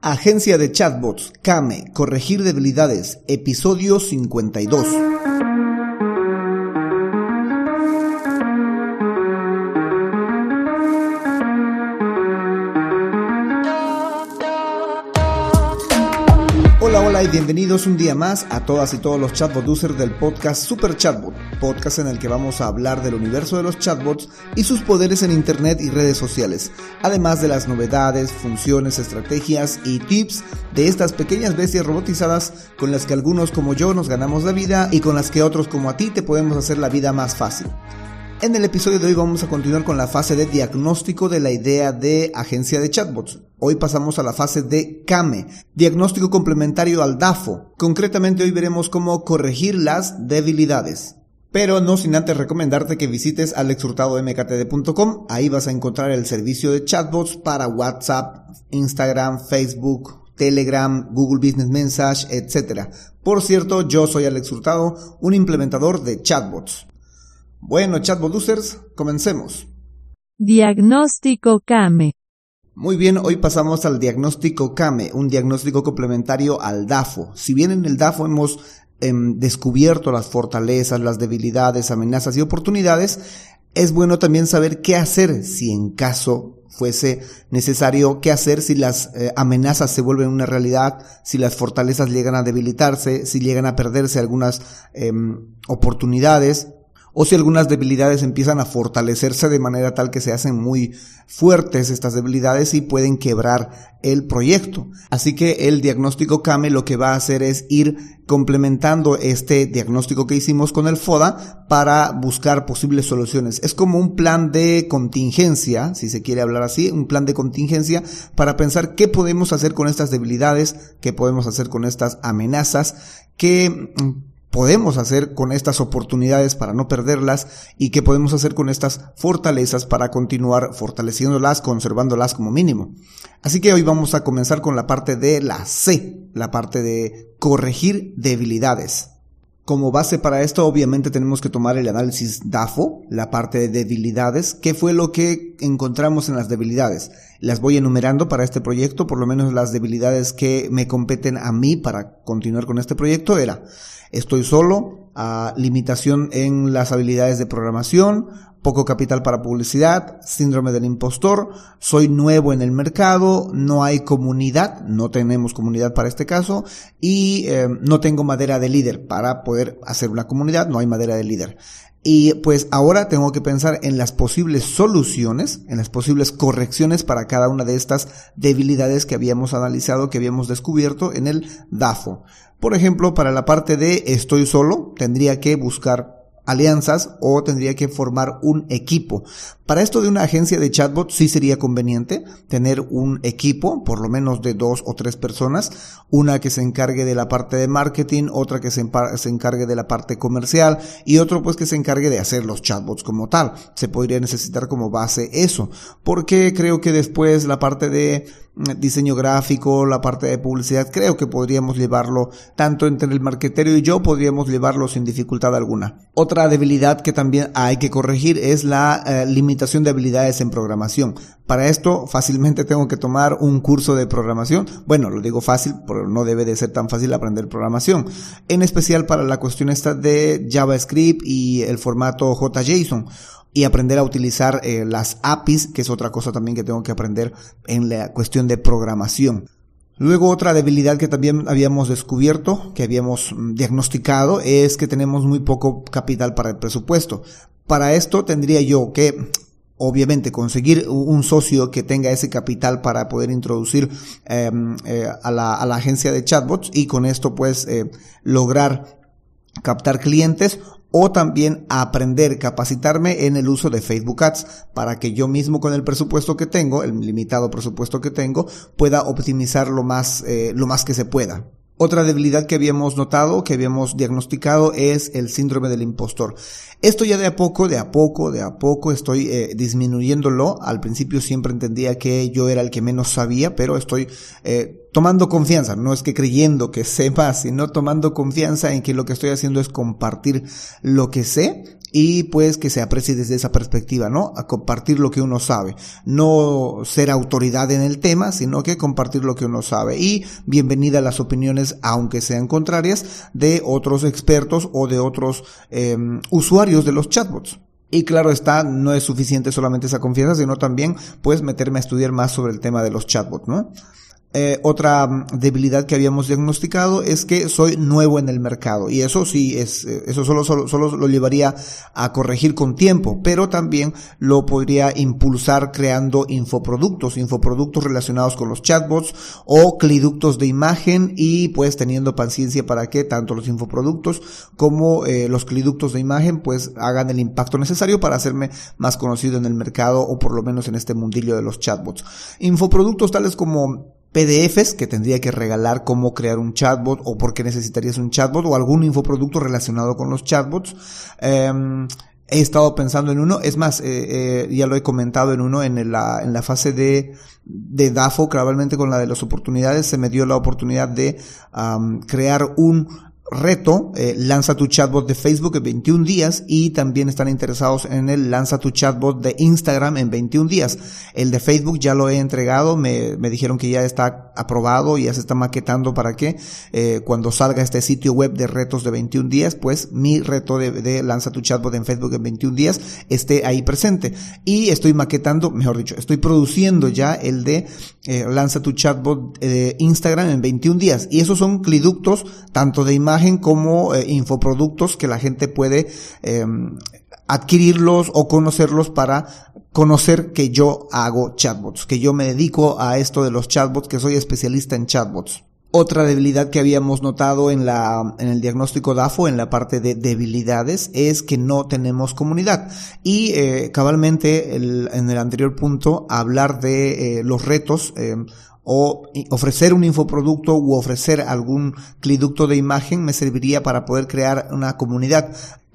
Agencia de Chatbots, Kame, Corregir Debilidades, episodio 52. Y bienvenidos un día más a todas y todos los chatbot users del podcast Super Chatbot, podcast en el que vamos a hablar del universo de los chatbots y sus poderes en internet y redes sociales, además de las novedades, funciones, estrategias y tips de estas pequeñas bestias robotizadas con las que algunos como yo nos ganamos la vida y con las que otros como a ti te podemos hacer la vida más fácil. En el episodio de hoy vamos a continuar con la fase de diagnóstico de la idea de agencia de chatbots. Hoy pasamos a la fase de CAME, diagnóstico complementario al DAFO. Concretamente hoy veremos cómo corregir las debilidades. Pero no sin antes recomendarte que visites alexhurtadomktd.com. Ahí vas a encontrar el servicio de chatbots para WhatsApp, Instagram, Facebook, Telegram, Google Business Message, etc. Por cierto, yo soy Alex Hurtado, un implementador de chatbots. Bueno, chatbot users, comencemos. Diagnóstico CAME. Muy bien, hoy pasamos al diagnóstico CAME, un diagnóstico complementario al DAFO. Si bien en el DAFO hemos em, descubierto las fortalezas, las debilidades, amenazas y oportunidades, es bueno también saber qué hacer si en caso fuese necesario, qué hacer si las eh, amenazas se vuelven una realidad, si las fortalezas llegan a debilitarse, si llegan a perderse algunas em, oportunidades o si algunas debilidades empiezan a fortalecerse de manera tal que se hacen muy fuertes estas debilidades y pueden quebrar el proyecto. Así que el diagnóstico CAME lo que va a hacer es ir complementando este diagnóstico que hicimos con el FODA para buscar posibles soluciones. Es como un plan de contingencia, si se quiere hablar así, un plan de contingencia para pensar qué podemos hacer con estas debilidades, qué podemos hacer con estas amenazas, qué podemos hacer con estas oportunidades para no perderlas y qué podemos hacer con estas fortalezas para continuar fortaleciéndolas, conservándolas como mínimo. Así que hoy vamos a comenzar con la parte de la C, la parte de corregir debilidades. Como base para esto, obviamente tenemos que tomar el análisis DAFO, la parte de debilidades. ¿Qué fue lo que encontramos en las debilidades? Las voy enumerando para este proyecto, por lo menos las debilidades que me competen a mí para continuar con este proyecto era Estoy solo, limitación en las habilidades de programación, poco capital para publicidad, síndrome del impostor, soy nuevo en el mercado, no hay comunidad, no tenemos comunidad para este caso, y eh, no tengo madera de líder para poder hacer una comunidad, no hay madera de líder. Y pues ahora tengo que pensar en las posibles soluciones, en las posibles correcciones para cada una de estas debilidades que habíamos analizado, que habíamos descubierto en el DAFO. Por ejemplo, para la parte de estoy solo, tendría que buscar alianzas o tendría que formar un equipo. Para esto de una agencia de chatbot sí sería conveniente tener un equipo, por lo menos de dos o tres personas, una que se encargue de la parte de marketing, otra que se, encargue de la parte comercial y otro pues que se encargue de hacer los chatbots como tal. Se podría necesitar como base eso, porque creo que después la parte de diseño gráfico, la parte de publicidad, creo que podríamos llevarlo tanto entre el marquetero y yo, podríamos llevarlo sin dificultad alguna. Otra debilidad que también hay que corregir es la eh, limitación de habilidades en programación. Para esto fácilmente tengo que tomar un curso de programación. Bueno, lo digo fácil, pero no debe de ser tan fácil aprender programación. En especial para la cuestión esta de JavaScript y el formato JSON y aprender a utilizar eh, las APIs, que es otra cosa también que tengo que aprender en la cuestión de programación. Luego otra debilidad que también habíamos descubierto, que habíamos mm, diagnosticado, es que tenemos muy poco capital para el presupuesto. Para esto tendría yo que obviamente conseguir un socio que tenga ese capital para poder introducir em, eh, a, la, a, la, agencia de chatbots y con esto pues eh, lograr captar clientes o también aprender, capacitarme en el uso de Facebook Ads para que yo mismo con el presupuesto que tengo, el limitado presupuesto que tengo, pueda optimizar lo más, eh, lo más que se pueda. Otra debilidad que habíamos notado, que habíamos diagnosticado, es el síndrome del impostor. Esto ya de a poco, de a poco, de a poco estoy eh, disminuyéndolo. Al principio siempre entendía que yo era el que menos sabía, pero estoy eh, tomando confianza. No es que creyendo que sé más, sino tomando confianza en que lo que estoy haciendo es compartir lo que sé y pues que se aprecie desde esa perspectiva, ¿no? A compartir lo que uno sabe. No ser autoridad en el tema, sino que compartir lo que uno sabe. Y bienvenida a las opiniones, aunque sean contrarias, de otros expertos o de otros eh, usuarios de los chatbots. Y claro está, no es suficiente solamente esa confianza, sino también pues meterme a estudiar más sobre el tema de los chatbots, ¿no? Eh, otra debilidad que habíamos diagnosticado es que soy nuevo en el mercado y eso sí es eh, eso solo, solo, solo lo llevaría a corregir con tiempo pero también lo podría impulsar creando infoproductos infoproductos relacionados con los chatbots o cliductos de imagen y pues teniendo paciencia para que tanto los infoproductos como eh, los cliductos de imagen pues hagan el impacto necesario para hacerme más conocido en el mercado o por lo menos en este mundillo de los chatbots. Infoproductos tales como PDFs que tendría que regalar cómo crear un chatbot o por qué necesitarías un chatbot o algún infoproducto relacionado con los chatbots. Em, he estado pensando en uno, es más, eh, eh, ya lo he comentado en uno, en la, en la fase de, de DAFO, gradualmente con la de las oportunidades, se me dio la oportunidad de crear un reto, eh, lanza tu chatbot de Facebook en 21 días y también están interesados en el lanza tu chatbot de Instagram en 21 días. El de Facebook ya lo he entregado, me, me dijeron que ya está aprobado y ya se está maquetando para que eh, cuando salga este sitio web de retos de 21 días, pues mi reto de, lanza tu chatbot en Facebook en 21 días esté ahí presente. Y estoy maquetando, mejor dicho, estoy produciendo ya el de eh, lanza tu chatbot de Instagram en 21 días. Y esos son cliductos tanto de imagen como eh, infoproductos que la gente puede em, adquirirlos o conocerlos para conocer que yo hago chatbots, que yo me dedico a esto de los chatbots, que soy especialista en chatbots. Otra debilidad que habíamos notado en la, en el diagnóstico DAFO, en la parte de debilidades, es que no tenemos comunidad. Y eh, cabalmente en el anterior punto, hablar de eh, los retos em, o ofrecer un infoproducto u ofrecer algún cliducto de imagen me serviría para poder crear una comunidad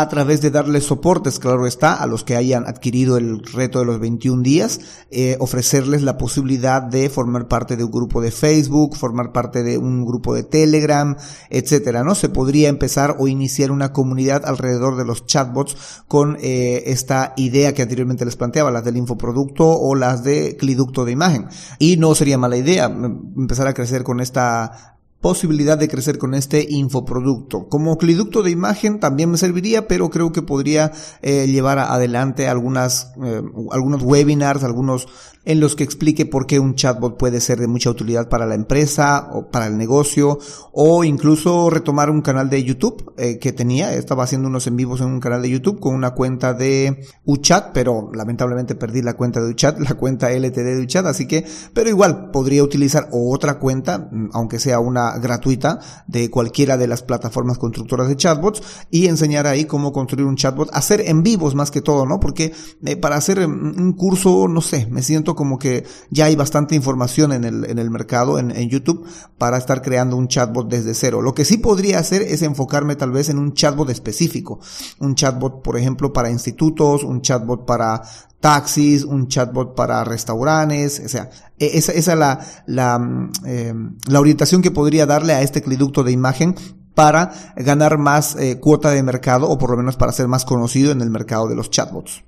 a través de darles soportes, claro está, a los que hayan adquirido el reto de los 21 días, eh, ofrecerles la posibilidad de formar parte de un grupo de Facebook, formar parte de un grupo de Telegram, etcétera, ¿no? Se podría empezar o iniciar una comunidad alrededor de los chatbots con eh, esta idea que anteriormente les planteaba, las del infoproducto o las de cliducto de imagen. Y no sería mala idea mm, empezar a crecer con esta posibilidad de crecer con este infoproducto. Como cliducto de imagen también me serviría, pero creo que podría eh, llevar adelante algunas, eh, algunos webinars, algunos en los que explique por qué un chatbot puede ser de mucha utilidad para la empresa o para el negocio o incluso retomar un canal de YouTube eh, que tenía, estaba haciendo unos en vivos en un canal de YouTube con una cuenta de UChat, pero lamentablemente perdí la cuenta de UChat, la cuenta LTD de UChat, así que, pero igual podría utilizar otra cuenta, mm, aunque sea una gratuita de cualquiera de las plataformas constructoras de chatbots y enseñar ahí cómo construir un chatbot, hacer en vivos más que todo, ¿no? Porque eh, para hacer mm, un curso, no sé, me siento como que ya hay bastante información en el, en el mercado, en, YouTube, para estar creando un chatbot desde cero. Lo que sí podría hacer es enfocarme tal vez en un chatbot específico. Un chatbot, por ejemplo, para institutos, un chatbot para taxis, un chatbot para restaurantes, o sea, e, esa, es la, la, eh, la orientación que podría darle a este cliducto de imagen para ganar más eh, cuota de mercado o por lo menos para ser más conocido en el mercado de los chatbots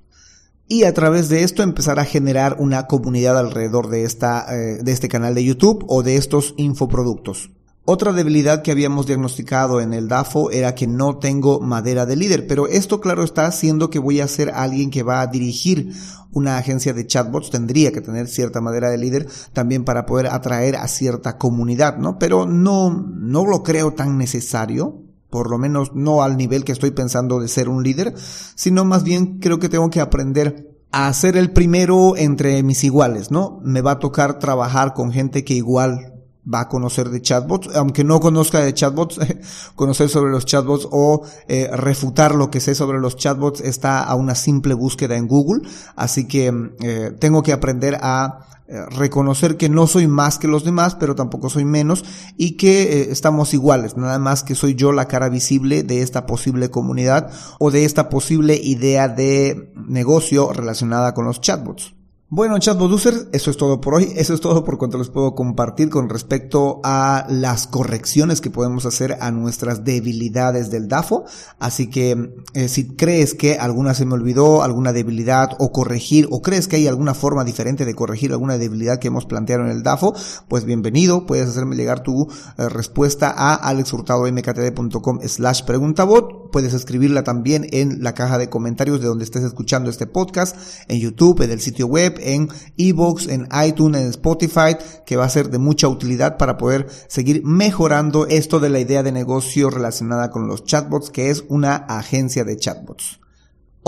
y a través de esto empezar a generar una comunidad alrededor de esta eh, de este canal de YouTube o de estos infoproductos. Otra debilidad que habíamos diagnosticado en el DAFO era que no tengo madera de líder, pero esto claro está haciendo que voy a ser alguien que va a dirigir una agencia de chatbots, tendría que tener cierta madera de líder también para poder atraer a cierta comunidad, ¿no? Pero no, no lo creo tan necesario por lo menos no al nivel que estoy pensando de ser un líder, sino más bien creo que tengo que aprender a ser el primero entre mis iguales, ¿no? Me va a tocar trabajar con gente que igual va a conocer de chatbots, aunque no conozca de chatbots, conocer sobre los chatbots o eh, refutar lo que sé sobre los chatbots está a una simple búsqueda en Google, así que eh, tengo que aprender a eh, reconocer que no soy más que los demás, pero tampoco soy menos y que estamos iguales, nada más que soy yo la cara visible de esta posible comunidad o de esta posible idea de negocio relacionada con los chatbots. Bueno, chatbot users, eso es todo por hoy. Eso es todo por cuanto les puedo compartir con respecto a las correcciones que podemos hacer a nuestras debilidades del DAFO. Así que eh, si crees que alguna se me olvidó, alguna debilidad o corregir, o crees que hay alguna forma diferente de corregir alguna debilidad que hemos planteado en el DAFO, pues bienvenido. Puedes hacerme llegar tu eh, respuesta a alexhurtadomktd.com slash preguntabot. Puedes escribirla también en la caja de comentarios de donde estés escuchando este podcast, en YouTube, en el sitio web en Evox, en iTunes, en Spotify, que va a ser de mucha utilidad para poder seguir mejorando esto de la idea de negocio relacionada con los chatbots, que es una agencia de chatbots.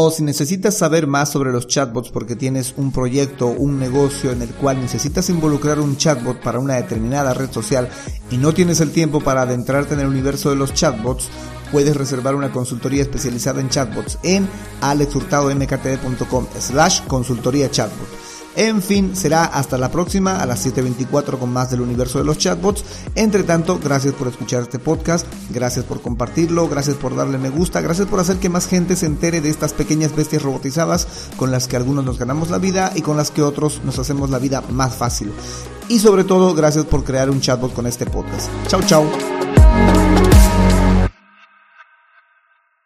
O si necesitas saber más sobre los chatbots porque tienes un proyecto, un negocio en el cual necesitas involucrar un chatbot para una determinada red social y no tienes el tiempo para adentrarte en el universo de los chatbots, puedes reservar una consultoría especializada en chatbots en alexhurtadomktd.com slash consultoría chatbot. En fin, será hasta la próxima a las 7.24 con más del universo de los chatbots. Entre tanto, gracias por escuchar este podcast, gracias por compartirlo, gracias por darle me gusta, gracias por hacer que más gente se entere de estas pequeñas bestias robotizadas con las que algunos nos ganamos la vida y con las que otros nos hacemos la vida más fácil. Y sobre todo, gracias por crear un chatbot con este podcast. Chao, chao.